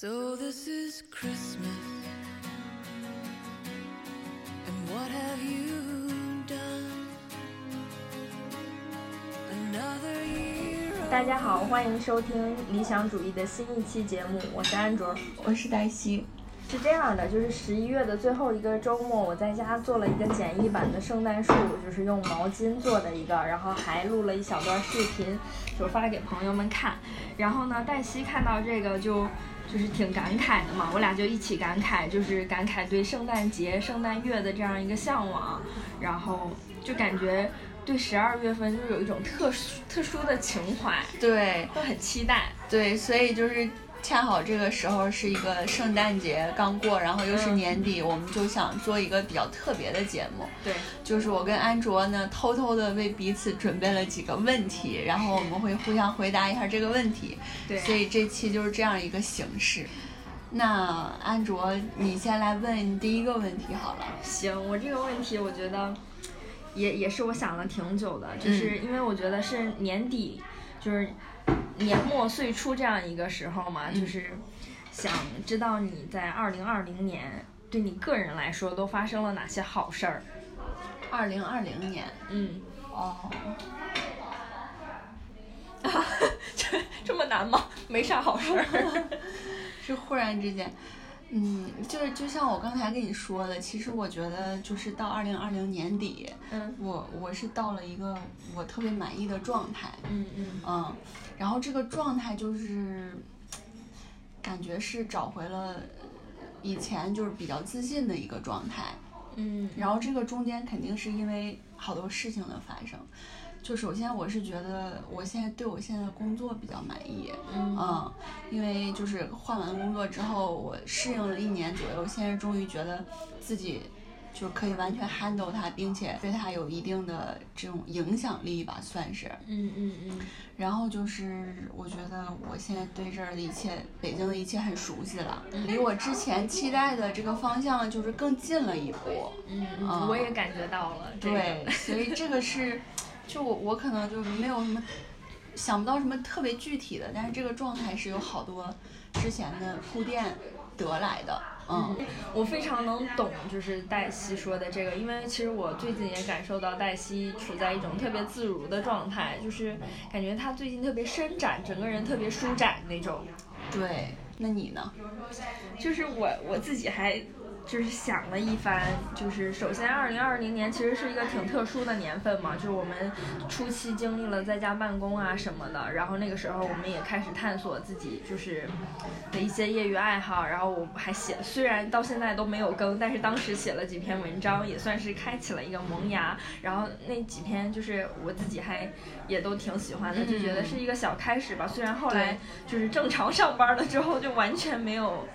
So this is Christmas. And what have you done? Another year. 大家好，欢迎收听理想主义的新一期节目，我是安卓。我是黛西，是这样的，就是十一月的最后一个周末，我在家做了一个简易版的圣诞树，就是用毛巾做的一个，然后还录了一小段视频，就发给朋友们看。然后呢，黛西看到这个就就是挺感慨的嘛，我俩就一起感慨，就是感慨对圣诞节、圣诞月的这样一个向往，然后就感觉对十二月份就是有一种特殊特殊的情怀，对都很期待。对，所以就是恰好这个时候是一个圣诞节刚过，然后又是嗯年底，我们就想做一个比较特别的节目，对，就是我跟安卓呢偷偷的为彼此准备了几个问题，然后我们会互相回答一下这个问题，对。所以这期就是这样一个形式。那安卓，你先来问第一个问题好了。行，我这个问题我觉得也也是我想了挺久的，就是因为我觉得是年底，就是年末岁初这样一个时候嘛，就是想知道你在二零二零年对你个人来说都发生了哪些好事儿。二零二零年，嗯，哦，啊 这这么难吗？没啥好事儿。是忽然之间，嗯，就是就像我刚才跟你说的，其实我觉得就是到二零二零年底，嗯我我是到了一个我特别满意的状态，嗯嗯嗯，然后这个状态就是感觉是找回了以前就是比较自信的一个状态，嗯，然后这个中间肯定是因为好多事情的发生。就首先我是觉得我现在对我现在的工作比较满意，嗯嗯，因为就是换完工作之后，我适应了一年左右，现在终于觉得自己就可以完全 handle 它，并且对它有一定的这种影响力吧，算是。嗯嗯嗯然后就是我觉得我现在对这儿的一切，北京的一切很熟悉了，离我之前期待的这个方向就是更近了一步。嗯我也感觉到了。这个对，所以这个是，就我我可能就没有什么想不到什么特别具体的，但是这个状态是有好多之前的铺垫得来的，嗯我非常能懂，就是黛西说的这个，因为其实我最近也感受到黛西处在一种特别自如的状态，就是感觉她最近特别伸展，整个人特别舒展那种。对。那你呢？就是我我自己还就是想了一番，就是首先二零二零年其实是一个挺特殊的年份嘛，就是我们初期经历了在家办公啊什么的，然后那个时候我们也开始探索自己就是的一些业余爱好，然后我还写，虽然到现在都没有更，但是当时写了几篇文章，也算是开启了一个萌芽，然后那几篇就是我自己还也都挺喜欢的，就觉得是一个小开始吧，虽然后来就是正常上班了之后就完全没有。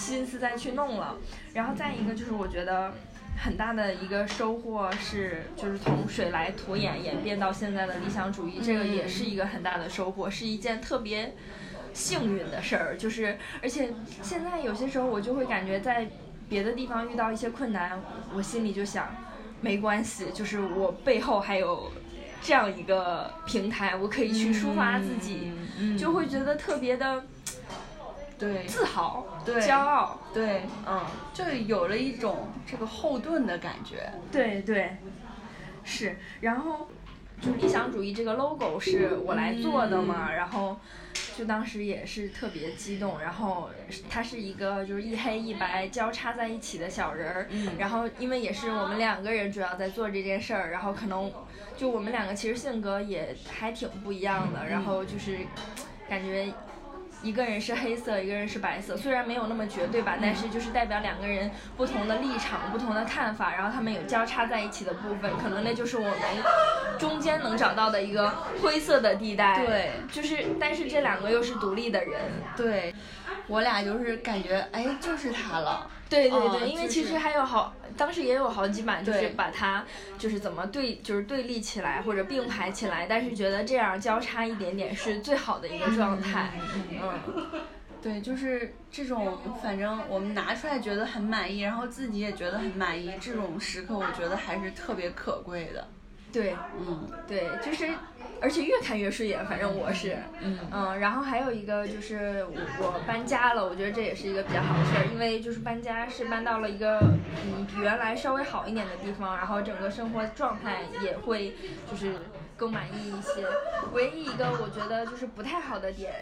心思再去弄了。然后再一个就是我觉得很大的一个收获是，就是从水来土掩演变到现在的理想主义，这个也是一个很大的收获，是一件特别幸运的事儿。就是而且现在有些时候我就会感觉在别的地方遇到一些困难，我心里就想没关系，就是我背后还有。这样一个平台，我可以去抒发自己，嗯就会觉得特别的对自豪、对骄傲。对，嗯，就有了一种这个后盾的感觉。对对，是。然后就理想主义这个 logo 是我来做的嘛，然后就当时也是特别激动。然后它是一个就是一黑一白交叉在一起的小人儿，然后因为也是我们两个人主要在做这件事儿，然后可能就我们两个其实性格也还挺不一样的，然后就是感觉。一个人是黑色，一个人是白色，虽然没有那么绝对吧，但是就是代表两个人不同的立场、不同的看法，然后他们有交叉在一起的部分，可能那就是我们中间能找到的一个灰色的地带。对，就是，但是这两个又是独立的人。对，我俩就是感觉，哎，就是他了。对对对，嗯因为其实还有好，当时也有好几版，就是把它就是怎么对，就是对立起来或者并排起来，但是觉得这样交叉一点点是最好的一个状态。嗯，对，就是这种，反正我们拿出来觉得很满意，然后自己也觉得很满意，这种时刻我觉得还是特别可贵的。对嗯对，就是而且越看越顺眼，反正我是。嗯嗯，然后还有一个就是我我搬家了，我觉得这也是一个比较好的事儿，因为就是搬家是搬到了一个嗯比原来稍微好一点的地方，然后整个生活状态也会就是更满意一些。唯一一个我觉得就是不太好的点。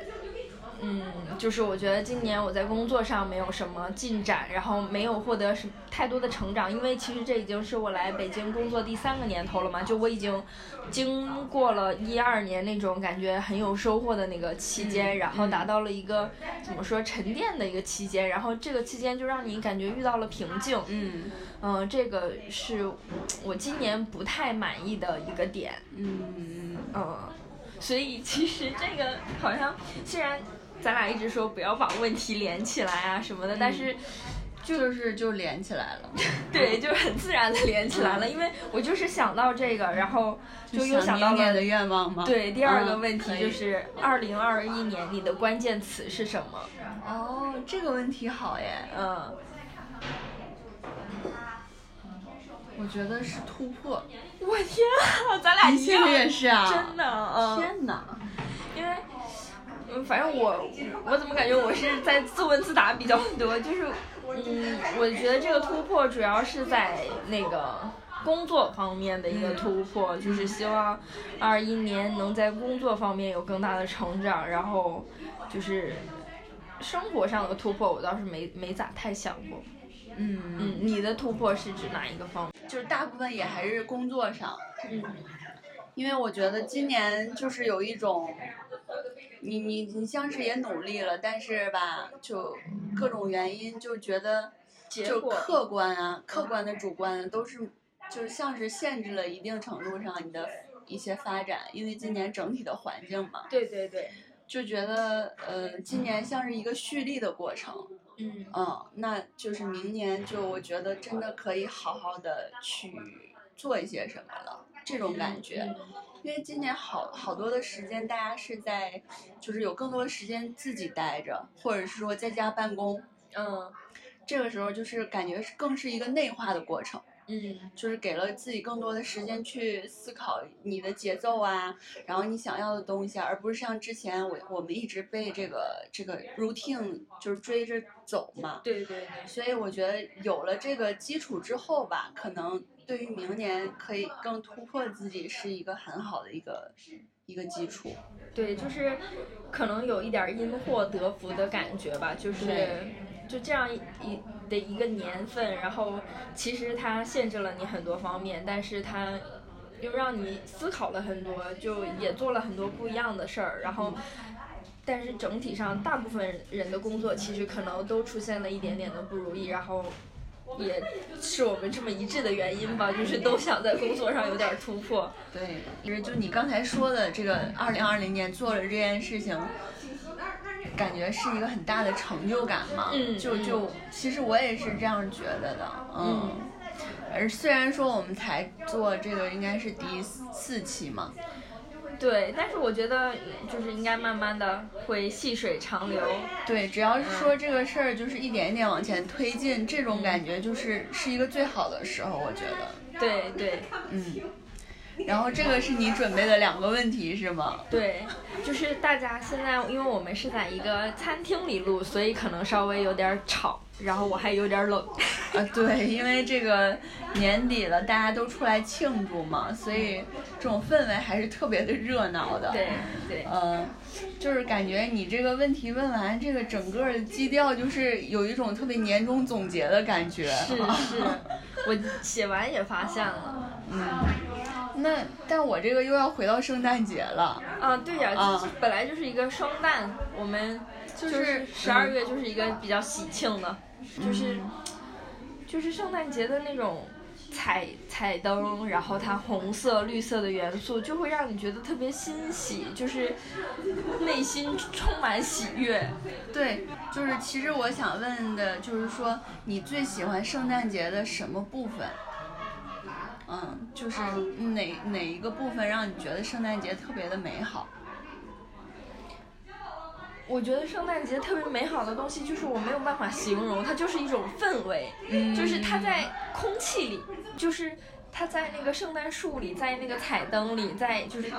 嗯，就是我觉得今年我在工作上没有什么进展，然后没有获得什太多的成长，因为其实这已经是我来北京工作第三个年头了嘛，就我已经经过了一二年那种感觉很有收获的那个期间，然后达到了一个怎么说沉淀的一个期间，然后这个期间就让你感觉遇到了瓶颈，嗯。嗯、这个是我今年不太满意的一个点，嗯。嗯，所以其实这个好像虽然咱俩一直说不要把问题连起来啊什么的，但是就是就连起来了，对，就是很自然的连起来了，因为我就是想到这个，然后就又想到了明年的。愿望吗？对，第二个嗯问题就是二零二一年你的关键词是什么？哦，这个问题好耶，嗯，我觉得是突破。我天啊，咱俩一样？真的，嗯，天哪！因为，嗯，反正我我怎么感觉我是在自问自答比较多，就是，嗯，我觉得这个突破主要是在那个工作方面的一个突破，就是希望二一年能在工作方面有更大的成长，然后就是生活上的突破，我倒是没没咋太想过。嗯嗯，你的突破是指哪一个方面？就是大部分也还是工作上，嗯因为我觉得今年就是有一种，你你你像是也努力了，但是吧，就各种原因就觉得，就客观啊，客观的、主观的都是，就是像是限制了一定程度上你的一些发展，因为今年整体的环境嘛，对对对，就觉得呃，今年像是一个蓄力的过程。嗯。嗯，那就是明年就我觉得真的可以好好的去做一些什么了，这种感觉。嗯因为今年好好多的时间，大家是在就是有更多的时间自己待着，或者是说在家办公，嗯这个时候就是感觉是更是一个内化的过程。嗯就是给了自己更多的时间去思考你的节奏啊，然后你想要的东西啊，而不是像之前我我们一直被这个这个 routine 就是追着走嘛。对对对。所以我觉得有了这个基础之后吧，可能对于明年可以更突破自己是一个很好的一个一个基础。对，就是可能有一点儿因祸得福的感觉吧，就是对就这样一一的一个年份，然后其实它限制了你很多方面，但是它又让你思考了很多，就也做了很多不一样的事儿，然后。但是整体上，大部分人的工作其实可能都出现了一点点的不如意，然后也是我们这么一致的原因吧，就是都想在工作上有点儿突破。对，因为就你刚才说的这个二零二零年做了这件事情，感觉是一个很大的成就感嘛。就就其实我也是这样觉得的，嗯。而虽然说我们才做这个应该是第四期嘛，对，但是我觉得就是应该慢慢的会细水长流。对，只要是说这个事儿就是一点一点往前推进，这种感觉就是是一个最好的时候，我觉得，对对嗯。然后这个是你准备的两个问题是吗？对，就是大家现在，因为我们是在一个餐厅里录，所以可能稍微有点吵，然后我还有点冷。啊，对，因为这个年底了，大家都出来庆祝嘛，所以这种氛围还是特别的热闹的。对对嗯，就是感觉你这个问题问完，这个整个的基调就是有一种特别年终总结的感觉。是是，我写完也发现了。嗯，那但我这个又要回到圣诞节了。啊，对呀、啊这本来就是一个双旦，我们就是十二月就是一个比较喜庆的，就是就是圣诞节的那种彩彩灯，然后它红色、绿色的元素就会让你觉得特别欣喜，就是内心充满喜悦。对，就是其实我想问的就是说，你最喜欢圣诞节的什么部分？嗯，就是哪哪一个部分让你觉得圣诞节特别的美好？我觉得圣诞节特别美好的东西，就是我没有办法形容，它就是一种氛围，嗯。就是它在空气里，就是它在那个圣诞树里，在那个彩灯里，在就是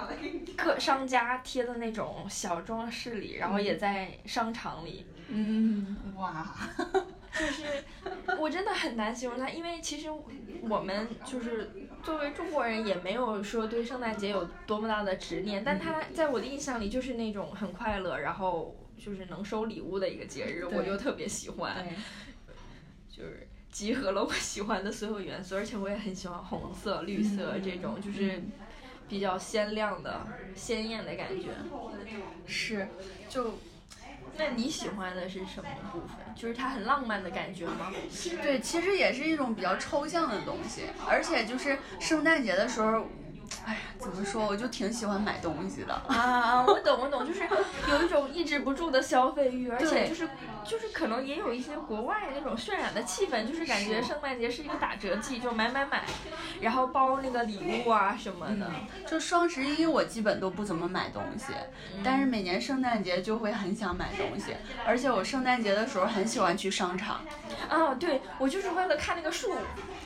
各商家贴的那种小装饰里，然后也在商场里。嗯，哇，就是我真的很难形容它，因为其实我们就是作为中国人，也没有说对圣诞节有多么大的执念，但它在我的印象里就是那种很快乐，然后就是能收礼物的一个节日，我就特别喜欢，就是集合了我喜欢的所有元素，而且我也很喜欢红色、绿色这种，就是比较鲜亮的、鲜艳的感觉。是，就。那你喜欢的是什么部分？就是它很浪漫的感觉吗？对，其实也是一种比较抽象的东西，而且就是圣诞节的时候。哎呀，怎么说？我就挺喜欢买东西的啊！我懂，我懂，就是有一种抑制不住的消费欲，而且就是就是可能也有一些国外那种渲染的气氛，就是感觉圣诞节是一个打折季，就买买买，然后包那个礼物啊什么的。就双十一我基本都不怎么买东西，但是每年圣诞节就会很想买东西，而且我圣诞节的时候很喜欢去商场。啊，对，我就是为了看那个树。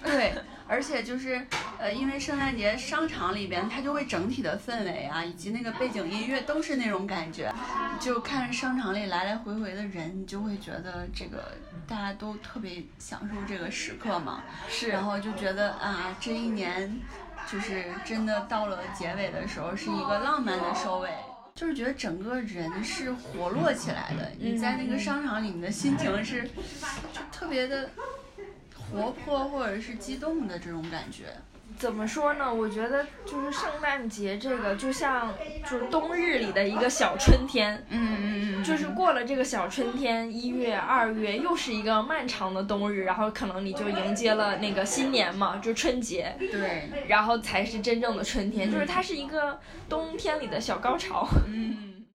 对。而且就是，呃，因为圣诞节商场里边，它就会整体的氛围啊，以及那个背景音乐都是那种感觉，就看商场里来来回回的人，你就会觉得这个大家都特别享受这个时刻嘛。是。然后就觉得啊，这一年就是真的到了结尾的时候，是一个浪漫的收尾，就是觉得整个人是活络起来的。你在那个商场里，你的心情是就特别的。活泼或者是激动的这种感觉，怎么说呢？我觉得就是圣诞节这个，就像就是冬日里的一个小春天。嗯嗯嗯。就是过了这个小春天，一月、二月又是一个漫长的冬日，然后可能你就迎接了那个新年嘛，就春节。对。然后才是真正的春天，就是它是一个冬天里的小高潮。嗯。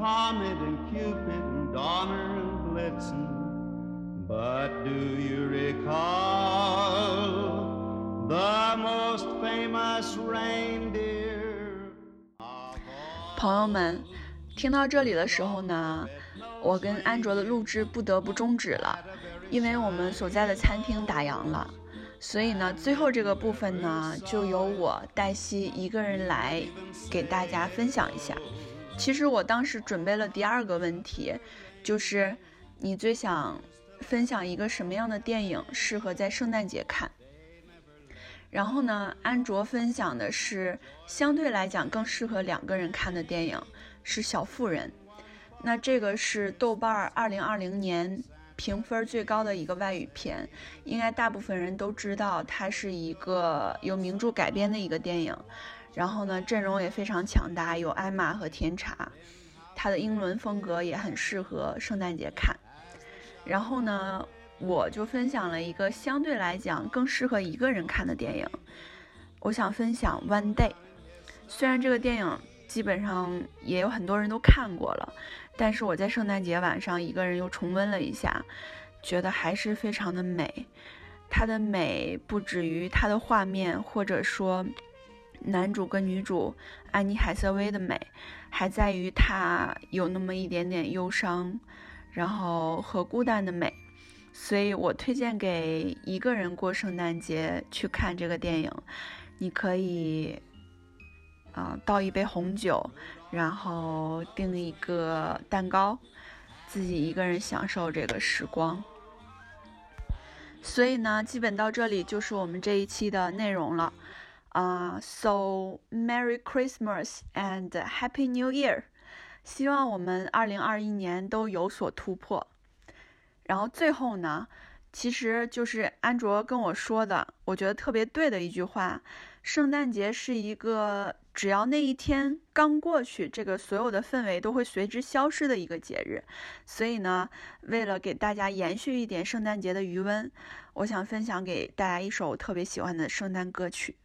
Comet and Cupid and Donner and Blitzen. But do you recall the most famous reindeer? 朋友们，听到这里的时候呢，我跟安卓的录制不得不终止了，因为我们所在的餐厅打烊了。所以呢，最后这个部分呢，就由我黛西一个人来给大家分享一下。其实我当时准备了第二个问题，就是你最想分享一个什么样的电影适合在圣诞节看？然后呢，安卓分享的是相对来讲更适合两个人看的电影，是《小妇人》。那这个是豆瓣二零二零年评分最高的一个外语片，应该大部分人都知道，它是一个由名著改编的一个电影。然后呢，阵容也非常强大，有艾玛和甜茶，它的英伦风格也很适合圣诞节看。然后呢，我就分享了一个相对来讲更适合一个人看的电影，我想分享《One Day》。虽然这个电影基本上也有很多人都看过了，但是我在圣诞节晚上一个人又重温了一下，觉得还是非常的美。它的美不止于它的画面，或者说。男主跟女主安妮海瑟薇的美，还在于她有那么一点点忧伤，然后和孤单的美，所以我推荐给一个人过圣诞节去看这个电影。你可以，啊，倒一杯红酒，然后订一个蛋糕，自己一个人享受这个时光。所以呢，基本到这里就是我们这一期的内容了。啊，So Merry Christmas and Happy New Year！希望我们二零二一年都有所突破。然后最后呢，其实就是安卓跟我说的，我觉得特别对的一句话：圣诞节是一个只要那一天刚过去，这个所有的氛围都会随之消失的一个节日。所以呢，为了给大家延续一点圣诞节的余温，我想分享给大家一首我特别喜欢的圣诞歌曲。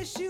wish you